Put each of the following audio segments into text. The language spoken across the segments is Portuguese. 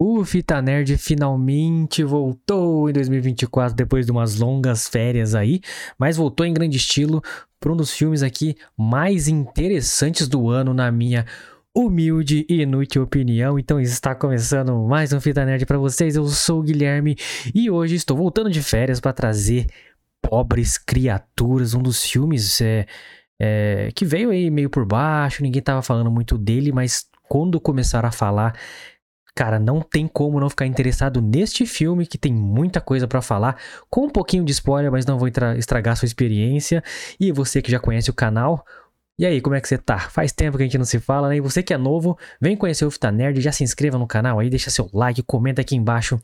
O Fita Nerd finalmente voltou em 2024 depois de umas longas férias aí, mas voltou em grande estilo para um dos filmes aqui mais interessantes do ano na minha humilde e inútil opinião. Então está começando mais um Fita Nerd para vocês. Eu sou o Guilherme e hoje estou voltando de férias para trazer Pobres Criaturas, um dos filmes é, é, que veio aí meio por baixo, ninguém tava falando muito dele, mas quando começaram a falar Cara, não tem como não ficar interessado neste filme que tem muita coisa para falar, com um pouquinho de spoiler, mas não vou estragar sua experiência. E você que já conhece o canal, e aí, como é que você tá? Faz tempo que a gente não se fala, né? E você que é novo, vem conhecer o Fita Nerd, já se inscreva no canal aí, deixa seu like, comenta aqui embaixo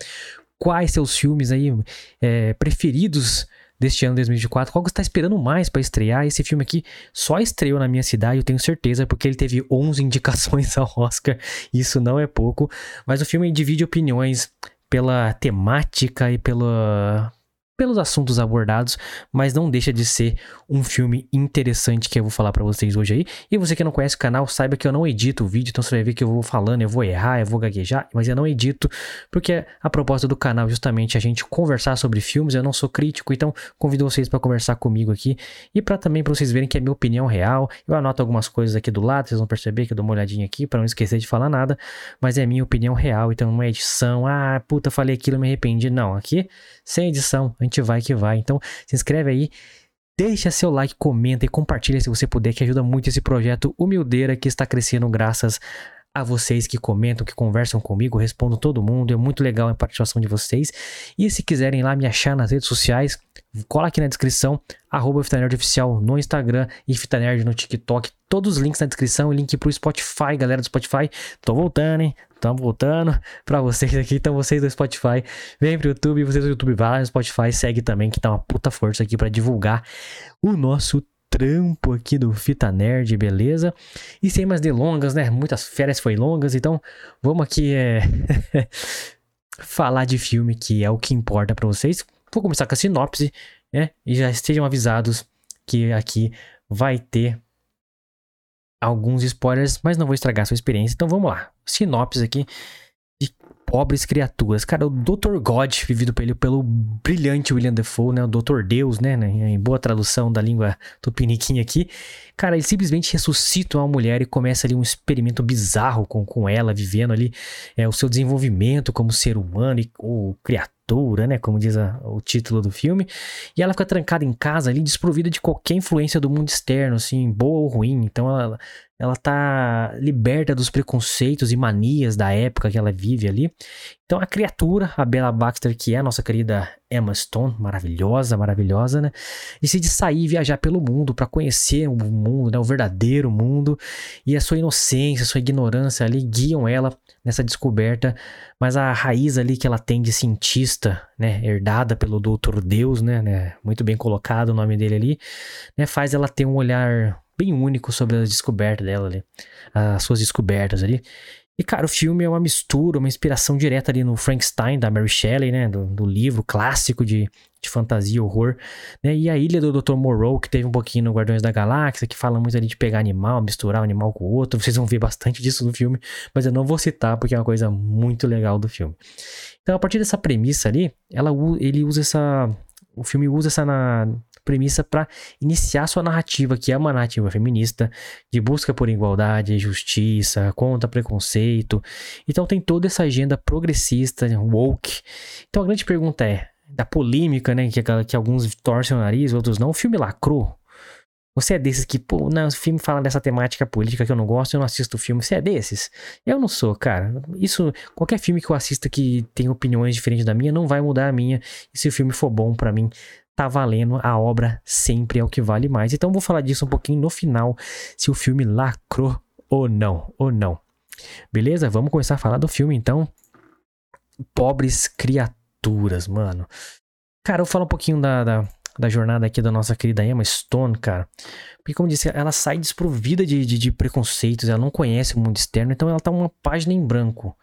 quais seus filmes aí é, preferidos deste ano 2024. Qual que está esperando mais para estrear? Esse filme aqui só estreou na minha cidade, eu tenho certeza, porque ele teve 11 indicações ao Oscar. Isso não é pouco. Mas o filme divide opiniões pela temática e pela pelos assuntos abordados, mas não deixa de ser um filme interessante que eu vou falar para vocês hoje aí. E você que não conhece o canal, saiba que eu não edito o vídeo, então você vai ver que eu vou falando, eu vou errar, eu vou gaguejar, mas eu não edito, porque a proposta do canal é justamente a gente conversar sobre filmes, eu não sou crítico, então convido vocês para conversar comigo aqui e para também para vocês verem que é minha opinião real. Eu anoto algumas coisas aqui do lado, vocês vão perceber que eu dou uma olhadinha aqui para não esquecer de falar nada, mas é minha opinião real, então não é edição, ah, puta, falei aquilo, me arrependi. Não, aqui sem edição gente vai que vai. Então, se inscreve aí, deixa seu like, comenta e compartilha se você puder, que ajuda muito esse projeto Humildeira que está crescendo graças a vocês que comentam, que conversam comigo, respondo todo mundo, é muito legal a participação de vocês. E se quiserem lá me achar nas redes sociais, cola aqui na descrição, arroba Oficial no Instagram e Fitanerd no TikTok. Todos os links na descrição e link pro Spotify, galera do Spotify. Tô voltando, hein? Estamos voltando para vocês aqui. Então, vocês do Spotify, vem pro YouTube. Vocês do YouTube, vai lá no Spotify, segue também, que tá uma puta força aqui para divulgar o nosso trampo aqui do Fita Nerd, beleza? E sem mais delongas, né? Muitas férias foi longas, então vamos aqui é... falar de filme que é o que importa para vocês. Vou começar com a sinopse, né? E já estejam avisados que aqui vai ter alguns spoilers, mas não vou estragar a sua experiência. Então vamos lá. Sinopse aqui pobres criaturas. Cara, o Dr. God, vivido pelo, pelo brilhante William Defoe, né? O Dr. Deus, né? Em boa tradução da língua tupiniquim aqui. Cara, ele simplesmente ressuscita uma mulher e começa ali um experimento bizarro com, com ela, vivendo ali é, o seu desenvolvimento como ser humano e o criatura né, como diz a, o título do filme, e ela fica trancada em casa ali, desprovida de qualquer influência do mundo externo, assim, boa ou ruim. Então ela, ela tá liberta dos preconceitos e manias da época que ela vive ali. Então a criatura, a Bella Baxter, que é a nossa querida Emma Stone, maravilhosa, maravilhosa, né? Decide sair e viajar pelo mundo para conhecer o mundo, né? O verdadeiro mundo. E a sua inocência, a sua ignorância ali guiam ela nessa descoberta. Mas a raiz ali que ela tem de cientista, né? Herdada pelo Doutor Deus, né? né? Muito bem colocado o nome dele ali, né? Faz ela ter um olhar bem único sobre a descoberta dela ali. As suas descobertas ali. E, cara, o filme é uma mistura, uma inspiração direta ali no Frankenstein, da Mary Shelley, né? Do, do livro clássico de, de fantasia horror. Né? E a Ilha do Dr. Moreau, que teve um pouquinho no Guardiões da Galáxia, que fala muito ali de pegar animal, misturar um animal com o outro. Vocês vão ver bastante disso no filme, mas eu não vou citar porque é uma coisa muito legal do filme. Então, a partir dessa premissa ali, ela, ele usa essa. O filme usa essa na, premissa para iniciar sua narrativa, que é uma narrativa feminista, de busca por igualdade, justiça, contra preconceito. Então tem toda essa agenda progressista, woke. Então a grande pergunta é, da polêmica, né, que, que alguns torcem o nariz, outros não, o filme lacrou? Você é desses que, pô, não, o filme fala dessa temática política que eu não gosto, eu não assisto o filme. Você é desses? Eu não sou, cara. Isso, qualquer filme que eu assista que tem opiniões diferentes da minha, não vai mudar a minha. E se o filme for bom para mim, tá valendo, a obra sempre é o que vale mais. Então vou falar disso um pouquinho no final, se o filme lacrou ou não, ou não. Beleza? Vamos começar a falar do filme então. Pobres criaturas, mano. Cara, eu falo um pouquinho da, da, da jornada aqui da nossa querida Emma Stone, cara. Porque, como disse, ela sai desprovida de, de, de preconceitos, ela não conhece o mundo externo, então ela tá uma página em branco.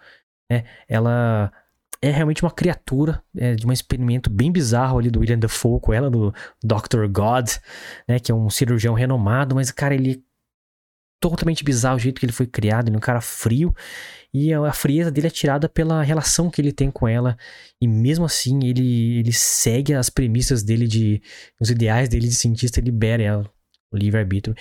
Né? Ela é realmente uma criatura é, de um experimento bem bizarro ali do William Dafoe com ela, do Dr. God, né? Que é um cirurgião renomado, mas, cara, ele totalmente bizarro o jeito que ele foi criado, ele é um cara frio. E a frieza dele é tirada pela relação que ele tem com ela. E mesmo assim, ele, ele segue as premissas dele de. os ideais dele de cientista e libera ela, o livre-arbítrio.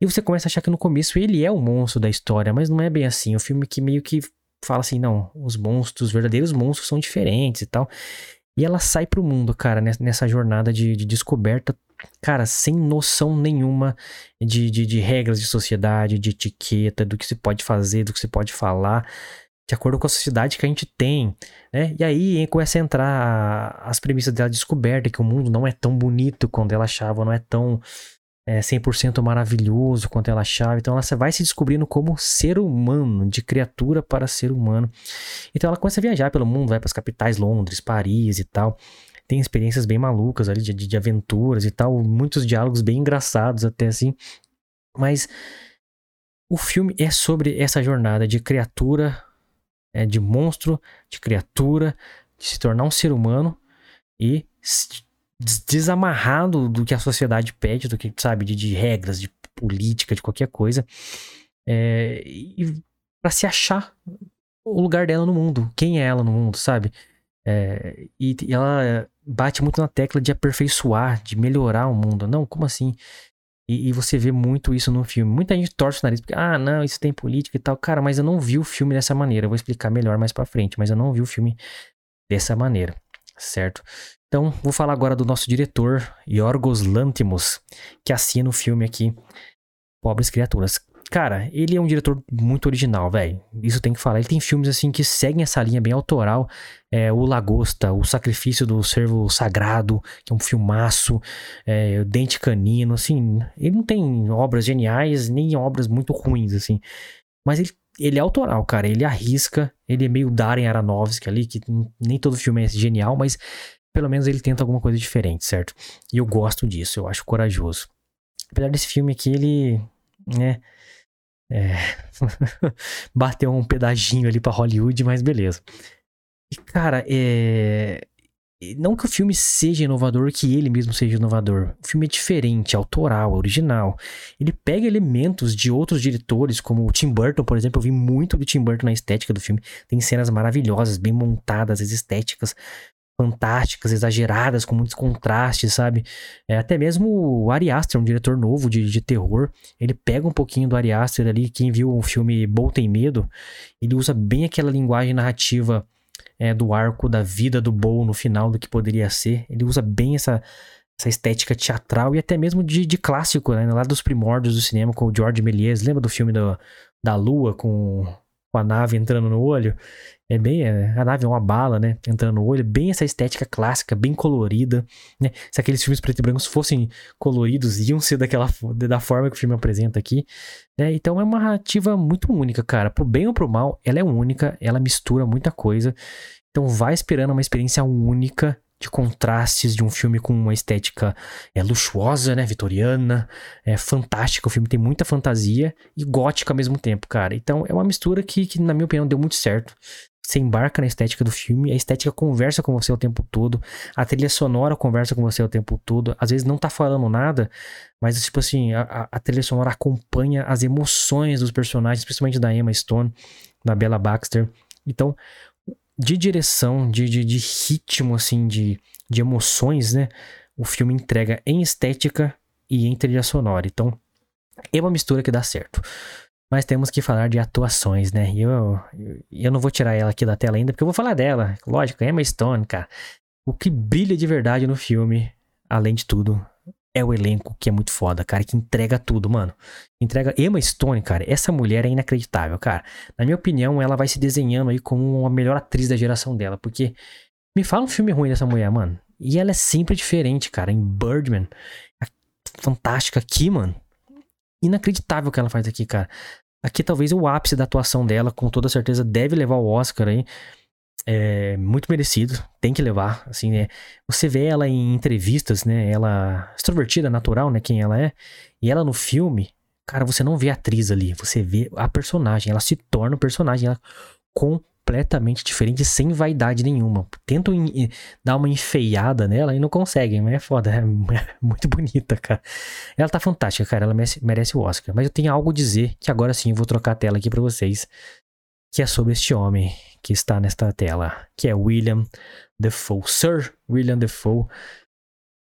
E você começa a achar que no começo ele é o monstro da história, mas não é bem assim. O filme que meio que fala assim: não, os monstros, os verdadeiros monstros são diferentes e tal. E ela sai pro mundo, cara, nessa jornada de, de descoberta, cara, sem noção nenhuma de, de, de, regras de sociedade, de etiqueta, do que se pode fazer, do que se pode falar, de acordo com a sociedade que a gente tem, né? E aí começa a entrar as premissas dela descoberta, que o mundo não é tão bonito quanto ela achava, não é tão é, 100% maravilhoso quanto ela achava. Então ela vai se descobrindo como ser humano, de criatura para ser humano. Então ela começa a viajar pelo mundo, vai para as capitais, Londres, Paris e tal. Tem experiências bem malucas ali de, de aventuras e tal, muitos diálogos bem engraçados até assim. Mas o filme é sobre essa jornada de criatura, é, de monstro, de criatura, de se tornar um ser humano e desamarrado do que a sociedade pede, do que, sabe, de, de regras, de política, de qualquer coisa. É, e para se achar o lugar dela no mundo, quem é ela no mundo, sabe? É, e, e, ela bate muito na tecla de aperfeiçoar, de melhorar o mundo. Não, como assim? E, e, você vê muito isso no filme. Muita gente torce o nariz, porque, ah, não, isso tem política e tal. Cara, mas eu não vi o filme dessa maneira. Eu vou explicar melhor mais pra frente, mas eu não vi o filme dessa maneira, certo? Então, vou falar agora do nosso diretor, Yorgos Lanthimos, que assina o filme aqui, Pobres Criaturas. Cara, ele é um diretor muito original, velho. Isso tem que falar. Ele tem filmes assim que seguem essa linha bem autoral. É, o Lagosta, O Sacrifício do Servo Sagrado, que é um filmaço. É, o Dente Canino, assim. Ele não tem obras geniais, nem obras muito ruins, assim. Mas ele, ele é autoral, cara. Ele arrisca. Ele é meio Darren Aronofsky ali, que nem todo filme é genial, mas pelo menos ele tenta alguma coisa diferente, certo? E eu gosto disso, eu acho corajoso. Apesar desse filme aqui, ele, né, é... bateu um pedaginho ali para Hollywood, mas beleza. E cara, é não que o filme seja inovador, que ele mesmo seja inovador. O filme é diferente, autoral, original. Ele pega elementos de outros diretores, como o Tim Burton, por exemplo. Eu vi muito do Tim Burton na estética do filme. Tem cenas maravilhosas, bem montadas, as estéticas fantásticas, exageradas, com muitos contrastes, sabe? É, até mesmo o Ari Aster, um diretor novo de, de terror, ele pega um pouquinho do Ari Aster ali, quem viu o filme Bol Tem Medo, ele usa bem aquela linguagem narrativa é, do arco da vida do Bol no final do que poderia ser, ele usa bem essa, essa estética teatral e até mesmo de, de clássico, né? Lá dos primórdios do cinema com o George Méliès, lembra do filme do, da Lua com, com a nave entrando no olho? É bem. É, a nave é uma bala, né? Entrando no olho. Bem essa estética clássica, bem colorida. Né? Se aqueles filmes preto e brancos fossem coloridos, iam ser daquela, da forma que o filme apresenta aqui. Né? Então é uma narrativa muito única, cara. Pro bem ou pro mal, ela é única. Ela mistura muita coisa. Então vai esperando uma experiência única de contrastes de um filme com uma estética é, luxuosa, né, vitoriana, é fantástica, o filme tem muita fantasia e gótica ao mesmo tempo, cara. Então é uma mistura que, que na minha opinião deu muito certo. Você embarca na estética do filme, a estética conversa com você o tempo todo, a trilha sonora conversa com você o tempo todo. Às vezes não tá falando nada, mas tipo assim, a, a trilha sonora acompanha as emoções dos personagens, principalmente da Emma Stone, da Bella Baxter. Então, de direção, de, de, de ritmo, assim, de, de emoções, né? O filme entrega em estética e em trilha sonora. Então, é uma mistura que dá certo. Mas temos que falar de atuações, né? E eu, eu não vou tirar ela aqui da tela ainda, porque eu vou falar dela. Lógico, Emma Stone, cara. O que brilha de verdade no filme, além de tudo, é o elenco que é muito foda, cara, que entrega tudo, mano. Entrega Emma Stone, cara. Essa mulher é inacreditável, cara. Na minha opinião, ela vai se desenhando aí como a melhor atriz da geração dela, porque me fala um filme ruim dessa mulher, mano. E ela é sempre diferente, cara. Em Birdman, fantástica aqui, mano inacreditável o que ela faz aqui, cara. Aqui talvez o ápice da atuação dela, com toda certeza, deve levar o Oscar aí. É muito merecido, tem que levar, assim, né? Você vê ela em entrevistas, né? Ela extrovertida, natural, né? Quem ela é. E ela no filme, cara, você não vê a atriz ali, você vê a personagem, ela se torna o personagem, ela completamente diferente, sem vaidade nenhuma. Tentam dar uma enfeiada nela e não conseguem, mas é foda, é muito bonita, cara. Ela tá fantástica, cara, ela merece, merece o Oscar. Mas eu tenho algo a dizer, que agora sim vou trocar a tela aqui para vocês, que é sobre este homem que está nesta tela, que é William Defoe, Sir William Defoe.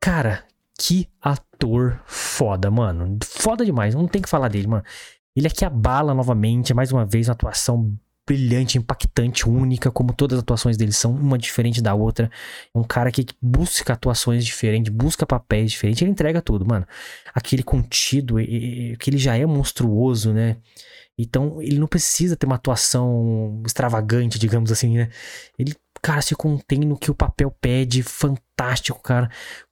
Cara, que ator foda, mano. Foda demais, não tem que falar dele, mano. Ele aqui abala novamente, mais uma vez, uma atuação brilhante, impactante, única, como todas as atuações dele são, uma diferente da outra. É um cara que busca atuações diferentes, busca papéis diferentes, ele entrega tudo, mano. Aquele contido, que ele já é monstruoso, né? Então, ele não precisa ter uma atuação extravagante, digamos assim, né? Ele, cara, se contém no que o papel pede, fantástico, cara.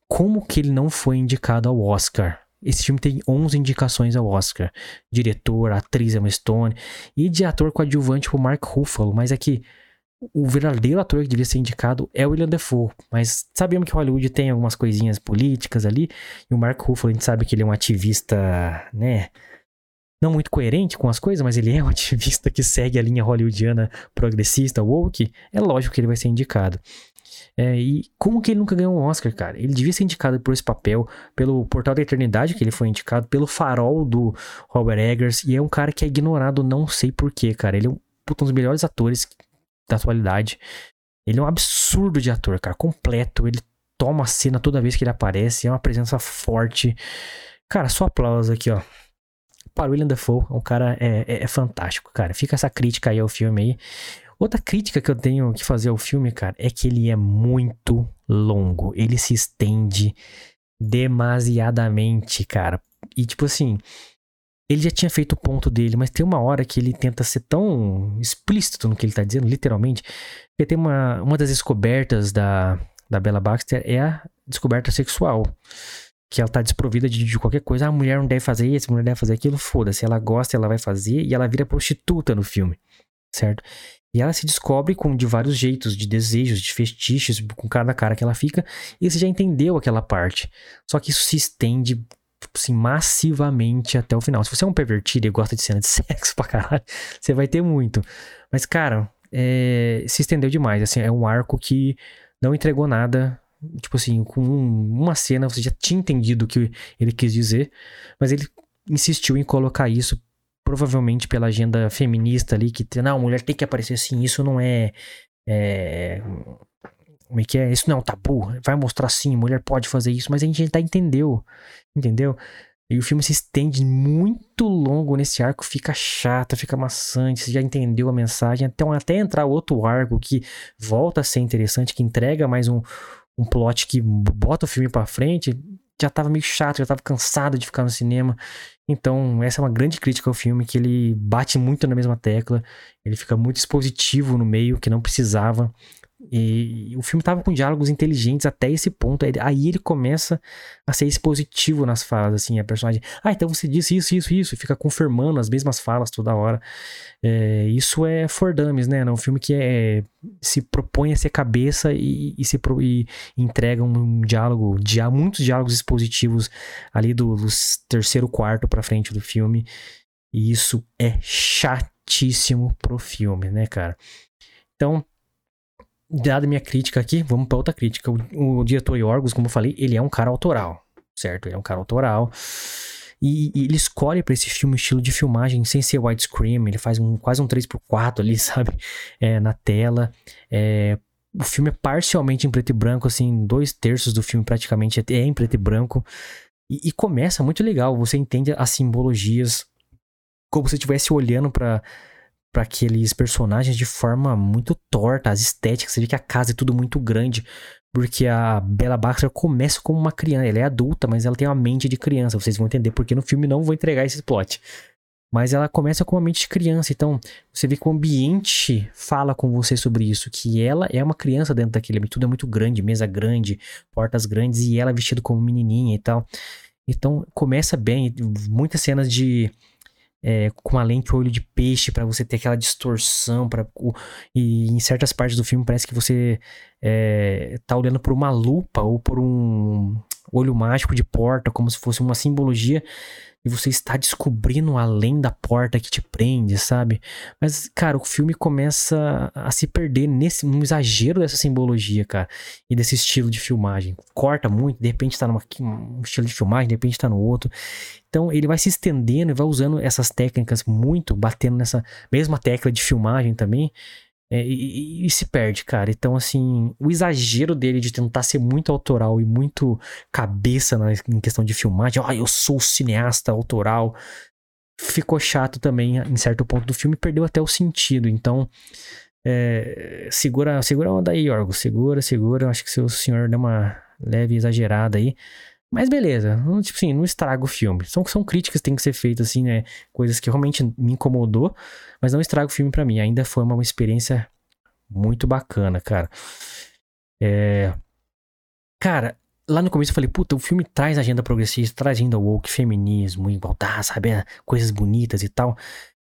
Como que ele não foi indicado ao Oscar? Esse filme tem 11 indicações ao Oscar. Diretor, atriz Emma Stone e de ator coadjuvante o Mark Ruffalo, mas é que o verdadeiro ator que devia ser indicado é o William Defoe, mas sabemos que Hollywood tem algumas coisinhas políticas ali, e o Mark Ruffalo, a gente sabe que ele é um ativista, né, não muito coerente com as coisas, mas ele é um ativista que segue a linha hollywoodiana progressista, woke, é lógico que ele vai ser indicado. É, e como que ele nunca ganhou um Oscar, cara? Ele devia ser indicado por esse papel, pelo Portal da Eternidade, que ele foi indicado, pelo Farol do Robert Eggers, e é um cara que é ignorado, não sei porquê, cara. Ele é um, puta, um dos melhores atores da atualidade. Ele é um absurdo de ator, cara, completo. Ele toma a cena toda vez que ele aparece, é uma presença forte. Cara, só aplauso aqui, ó. Para William Dafoe, um cara é, é, é fantástico, cara. Fica essa crítica aí ao filme aí. Outra crítica que eu tenho que fazer ao filme, cara, é que ele é muito longo. Ele se estende demasiadamente, cara. E tipo assim, ele já tinha feito o ponto dele, mas tem uma hora que ele tenta ser tão explícito no que ele tá dizendo, literalmente. Porque tem uma, uma das descobertas da, da Bella Baxter é a descoberta sexual. Que ela tá desprovida de, de qualquer coisa. Ah, a mulher não deve fazer isso, a mulher deve fazer aquilo, foda-se. Ela gosta, ela vai fazer e ela vira prostituta no filme, certo? E ela se descobre com de vários jeitos, de desejos, de fetiches, com cada cara que ela fica, e você já entendeu aquela parte. Só que isso se estende assim, massivamente até o final. Se você é um pervertido e gosta de cena de sexo pra caralho, você vai ter muito. Mas, cara, é, se estendeu demais. Assim, é um arco que não entregou nada. Tipo assim, com uma cena você já tinha entendido o que ele quis dizer, mas ele insistiu em colocar isso provavelmente pela agenda feminista ali, que não, a mulher tem que aparecer assim, isso não é, é. Como é que é? Isso não é um tabu. Vai mostrar sim, mulher pode fazer isso, mas a gente já entendeu. Entendeu? E o filme se estende muito longo nesse arco, fica chato, fica maçante, você já entendeu a mensagem, até, até entrar outro arco que volta a ser interessante, que entrega mais um, um plot que bota o filme para frente, já tava meio chato, já tava cansado de ficar no cinema. Então, essa é uma grande crítica ao filme, que ele bate muito na mesma tecla, ele fica muito expositivo no meio, que não precisava. E o filme tava com diálogos inteligentes até esse ponto. Aí ele começa a ser expositivo nas falas, assim, a personagem. Ah, então você disse isso, isso, isso, e fica confirmando as mesmas falas toda hora. É, isso é For né? É um filme que é, se propõe a ser cabeça e, e se e entrega um diálogo, dia, muitos diálogos expositivos ali do, do terceiro quarto pra frente do filme. E isso é chatíssimo pro filme, né, cara? Então, dada minha crítica aqui, vamos para outra crítica. O, o, diretor Yorgos, como eu falei, ele é um cara autoral, certo? Ele é um cara autoral. E, e ele escolhe para esse filme um estilo de filmagem sem ser widescreen, ele faz um, quase um 3x4 ali, sabe? É, na tela. É, o filme é parcialmente em preto e branco, assim, dois terços do filme praticamente é em preto e branco. E, e começa muito legal, você entende as simbologias, como se estivesse olhando para para aqueles personagens de forma muito torta, as estéticas, você vê que a casa é tudo muito grande, porque a Bella Baxter começa como uma criança, ela é adulta, mas ela tem uma mente de criança, vocês vão entender porque no filme não vou entregar esse plot. Mas ela começa com uma mente de criança, então você vê que o ambiente fala com você sobre isso, que ela é uma criança dentro daquele ambiente, tudo é muito grande, mesa grande, portas grandes, e ela vestida como menininha e tal. Então começa bem, muitas cenas de é, com uma lente olho de peixe para você ter aquela distorção para e em certas partes do filme parece que você é, tá olhando por uma lupa ou por um olho mágico de porta, como se fosse uma simbologia e você está descobrindo além da porta que te prende, sabe? Mas, cara, o filme começa a se perder nesse um exagero dessa simbologia, cara, e desse estilo de filmagem. Corta muito, de repente tá num um estilo de filmagem, de repente tá no outro. Então ele vai se estendendo e vai usando essas técnicas muito, batendo nessa mesma tecla de filmagem também, é, e, e, se perde, cara. Então, assim, o exagero dele de tentar ser muito autoral e muito cabeça na, em questão de filmagem, ah, eu sou cineasta autoral, ficou chato também em certo ponto do filme, perdeu até o sentido. Então, é, segura, segura a onda aí, Orgo, segura, segura. Acho que o senhor deu uma leve exagerada aí. Mas beleza, tipo assim, não estraga o filme. São, são críticas que têm que ser feitas, assim, né? Coisas que realmente me incomodou, mas não estraga o filme para mim. Ainda foi uma, uma experiência muito bacana, cara. É... Cara, lá no começo eu falei, puta, o filme traz agenda progressista, traz agenda woke, feminismo, igualdade, sabe? Coisas bonitas e tal.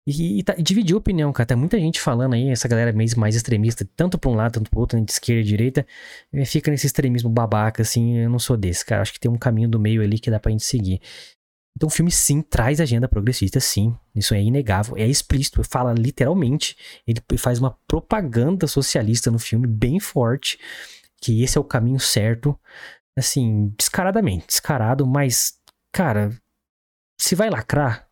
E, e, tá, e dividiu opinião, cara. Tem muita gente falando aí, essa galera meio mais extremista, tanto pra um lado, tanto pro outro, né, de esquerda e direita, eh, fica nesse extremismo babaca, assim. Eu não sou desse, cara. Acho que tem um caminho do meio ali que dá pra gente seguir. Então o filme sim traz agenda progressista, sim. Isso é inegável, é explícito, fala literalmente. Ele faz uma propaganda socialista no filme bem forte, que esse é o caminho certo, assim, descaradamente, descarado, mas, cara, se vai lacrar,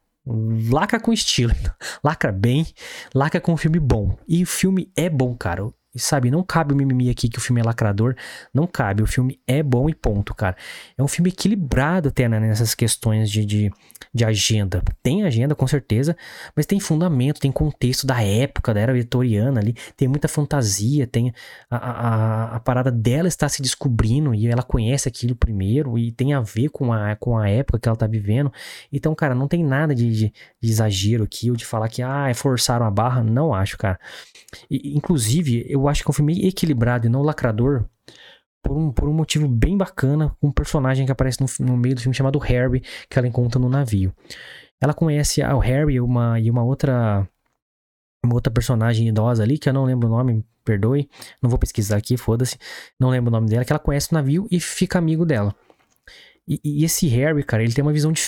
Lacra com estilo. Lacra bem, lacra com um filme bom. E o filme é bom, cara. E sabe, não cabe o mimimi aqui que o filme é lacrador. Não cabe. O filme é bom e ponto, cara. É um filme equilibrado até né, nessas questões de, de, de, agenda. Tem agenda, com certeza, mas tem fundamento, tem contexto da época, da era vitoriana ali. Tem muita fantasia, tem a, a, a parada dela está se descobrindo e ela conhece aquilo primeiro e tem a ver com a, com a época que ela tá vivendo. Então, cara, não tem nada de, de, de exagero aqui ou de falar que, ah, forçaram a barra. Não acho, cara. E, inclusive, eu acho que é um filme equilibrado e não lacrador. Por um, por um motivo bem bacana, um personagem que aparece no, no meio do filme chamado Harry, que ela encontra no navio. Ela conhece o Harry e uma, e uma outra uma outra personagem idosa ali, que eu não lembro o nome, perdoe, não vou pesquisar aqui, foda-se, não lembro o nome dela, que ela conhece o navio e fica amigo dela. E, e, esse Harry, cara, ele tem uma visão de,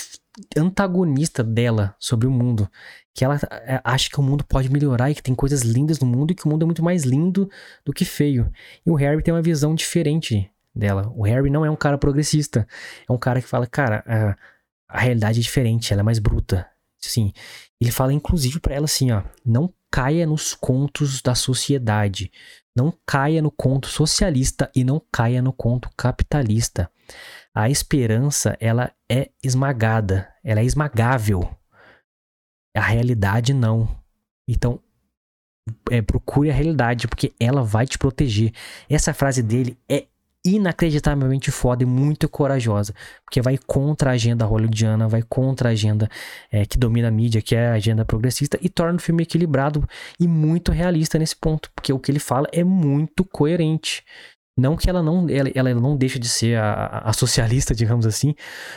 antagonista dela sobre o mundo. Que ela é, acha que o mundo pode melhorar e que tem coisas lindas no mundo e que o mundo é muito mais lindo do que feio. E o Harry tem uma visão diferente dela. O Harry não é um cara progressista. É um cara que fala, cara, a, a realidade é diferente, ela é mais bruta. Assim, ele fala inclusive para ela assim, ó, não caia nos contos da sociedade. Não caia no conto socialista e não caia no conto capitalista. A esperança, ela é esmagada, ela é esmagável. A realidade não. Então, é, procure a realidade, porque ela vai te proteger. Essa frase dele é inacreditavelmente foda e muito corajosa, porque vai contra a agenda hollywoodiana, vai contra a agenda é, que domina a mídia, que é a agenda progressista, e torna o filme equilibrado e muito realista nesse ponto, porque o que ele fala é muito coerente. Não que ela não, ela, ela não deixa de ser a, a, socialista, digamos assim,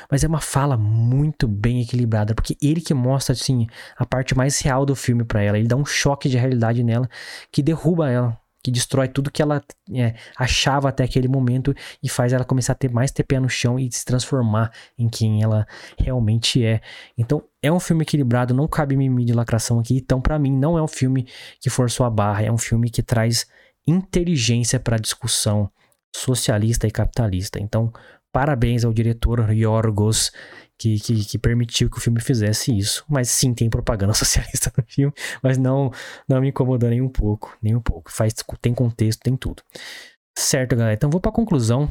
mas é uma fala muito bem equilibrada, porque ele que mostra, assim, a parte mais real do filme para ela. Ele dá um choque de realidade nela que derruba ela, que destrói tudo que ela é, achava até aquele momento e faz ela começar a ter mais pé no chão e se transformar em quem ela realmente é. Então, é um filme equilibrado, não cabe mimimi de lacração aqui. Então, para mim, não é um filme que forçou a barra, é um filme que traz inteligência para a discussão socialista e capitalista. Então, parabéns ao diretor Yorgos que, que, que, permitiu que o filme fizesse isso. Mas sim, tem propaganda socialista no filme, mas não, não me incomodou nem um pouco, nem um pouco. Faz, tem contexto, tem tudo. Certo, galera. Então vou para a conclusão.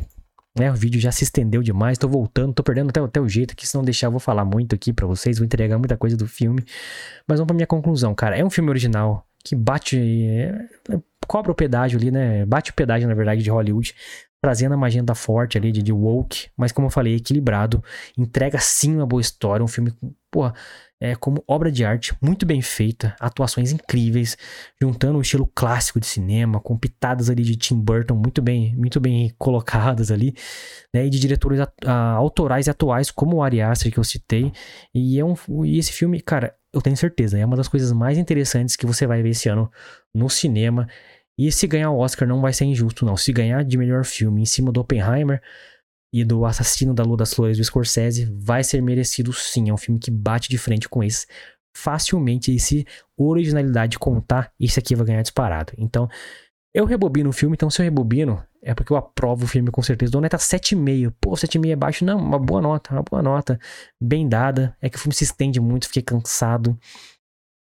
Né, o vídeo já se estendeu demais, tô voltando, tô perdendo até, até o jeito aqui, se não deixar eu vou falar muito aqui para vocês, vou entregar muita coisa do filme. Mas vamos pra minha conclusão, cara. É um filme original que bate, é, cobra o pedágio ali, né? Bate o pedágio, na verdade, de Hollywood, trazendo uma agenda forte ali de, de woke, mas como eu falei, equilibrado, entrega sim uma boa história, um filme, porra, é, como obra de arte, muito bem feita, atuações incríveis, juntando o estilo clássico de cinema, com pitadas ali de Tim Burton muito bem, muito bem colocadas ali, né, e de diretores a, a, autorais e atuais, como o Ari Aster, que eu citei, e, é um, e esse filme, cara, eu tenho certeza, é uma das coisas mais interessantes que você vai ver esse ano no cinema, e se ganhar o Oscar não vai ser injusto, não. Se ganhar de melhor filme em cima do Oppenheimer, e do Assassino da Lua das Flores do Scorsese vai ser merecido sim. É um filme que bate de frente com esse facilmente. E se originalidade contar, esse aqui vai ganhar disparado. Então, eu rebobino o filme, então se eu rebobino, é porque eu aprovo o filme com certeza. Dou nota 7,5. Pô, 7,5 é baixo. Não, uma boa nota, uma boa nota. Bem dada. É que o filme se estende muito, fiquei cansado.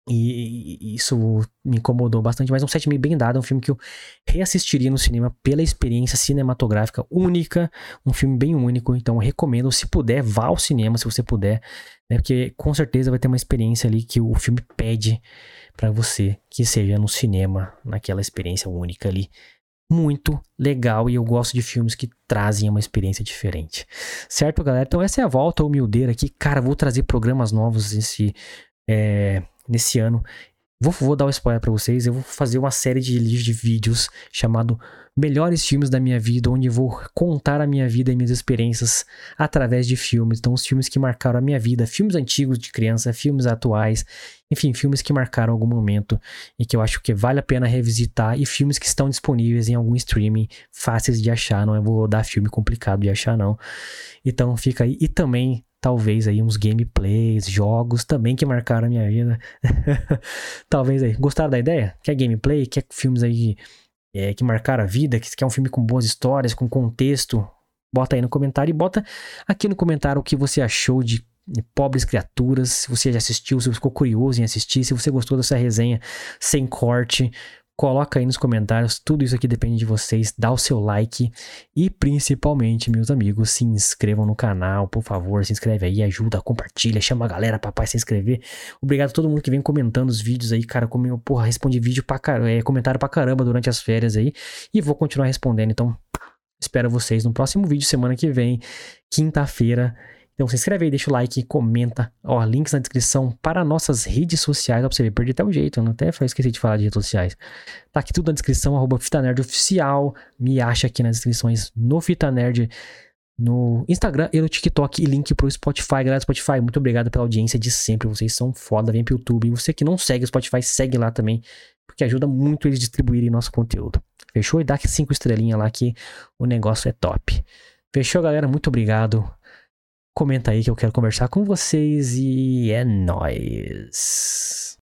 E, isso me incomodou bastante, mas um 7,5 bem dado, é um filme que eu reassistiria no cinema pela experiência cinematográfica única, um filme bem único, então recomendo, se puder, vá ao cinema, se você puder, né, porque com certeza vai ter uma experiência ali que o filme pede para você, que seja no cinema, naquela experiência única ali. Muito legal e eu gosto de filmes que trazem uma experiência diferente. Certo, galera? Então essa é a volta ao Mildeira aqui. Cara, vou trazer programas novos esse, é, nesse ano. Vou, vou dar um spoiler para vocês. Eu vou fazer uma série de, de vídeos chamado Melhores Filmes da Minha Vida, onde vou contar a minha vida e minhas experiências através de filmes. Então, os filmes que marcaram a minha vida, filmes antigos de criança, filmes atuais, enfim, filmes que marcaram algum momento e que eu acho que vale a pena revisitar e filmes que estão disponíveis em algum streaming fáceis de achar. Não é vou dar filme complicado de achar, não. Então, fica aí. E também talvez aí uns gameplays, jogos também que marcaram a minha vida. talvez aí. Gostaram da ideia? Quer gameplay? Quer filmes aí é, que marcaram a vida? Que quer um filme com boas histórias, com contexto? Bota aí no comentário e bota aqui no comentário o que você achou de Pobres Criaturas, se você já assistiu, se você ficou curioso em assistir, se você gostou dessa resenha sem corte, Coloca aí nos comentários, tudo isso aqui depende de vocês. Dá o seu like e principalmente, meus amigos, se inscrevam no canal, por favor, se inscreve aí, ajuda, compartilha, chama a galera papai se inscrever. Obrigado a todo mundo que vem comentando os vídeos aí, cara, como eu, porra, respondi vídeo pra caramba, é, comentário pra caramba durante as férias aí e vou continuar respondendo, então espero vocês no próximo vídeo semana que vem, quinta-feira. Então se inscreve aí, deixa o like, comenta. Ó, links na descrição para nossas redes sociais. Ó, pra você ver, perdi até o jeito, eu até esqueci de falar de redes sociais. Tá aqui tudo na descrição, arroba Fita Nerd Oficial. Me acha aqui nas descrições no Fita Nerd, no Instagram e no TikTok. E link pro Spotify. Galera do Spotify, muito obrigado pela audiência de sempre. Vocês são foda, vem pro YouTube. E você que não segue o Spotify, segue lá também. Porque ajuda muito eles distribuírem nosso conteúdo. Fechou? E dá cinco estrelinhas lá que o negócio é top. Fechou, galera? Muito obrigado. Comenta aí que eu quero conversar com vocês e é nóis.